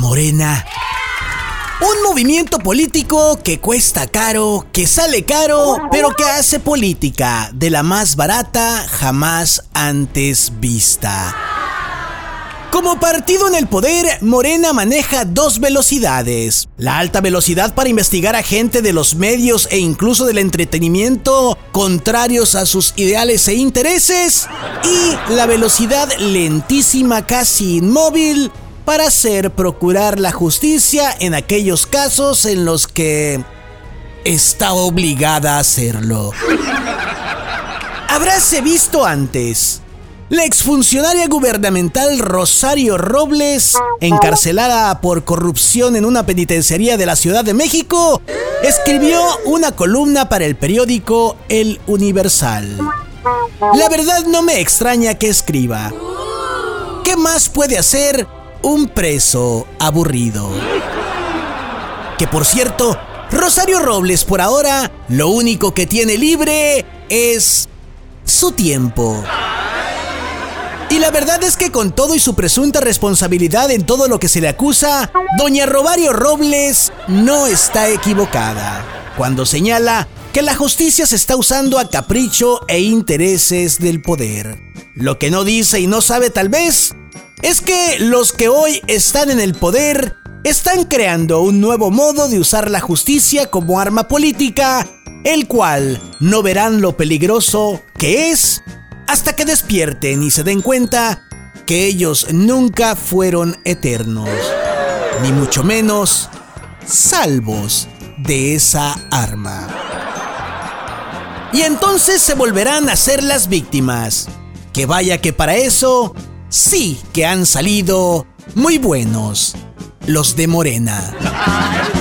Morena. Un movimiento político que cuesta caro, que sale caro, pero que hace política de la más barata jamás antes vista. Como partido en el poder, Morena maneja dos velocidades. La alta velocidad para investigar a gente de los medios e incluso del entretenimiento contrarios a sus ideales e intereses. Y la velocidad lentísima, casi inmóvil, para hacer procurar la justicia en aquellos casos en los que está obligada a hacerlo. Habráse visto antes la exfuncionaria gubernamental Rosario Robles, encarcelada por corrupción en una penitenciaría de la Ciudad de México, escribió una columna para el periódico El Universal. La verdad no me extraña que escriba. ¿Qué más puede hacer un preso aburrido? Que por cierto, Rosario Robles por ahora lo único que tiene libre es su tiempo. Y la verdad es que con todo y su presunta responsabilidad en todo lo que se le acusa, doña Robario Robles no está equivocada cuando señala que la justicia se está usando a capricho e intereses del poder. Lo que no dice y no sabe tal vez es que los que hoy están en el poder están creando un nuevo modo de usar la justicia como arma política, el cual no verán lo peligroso que es hasta que despierten y se den cuenta que ellos nunca fueron eternos, ni mucho menos salvos de esa arma. Y entonces se volverán a ser las víctimas. Que vaya que para eso sí que han salido muy buenos los de Morena.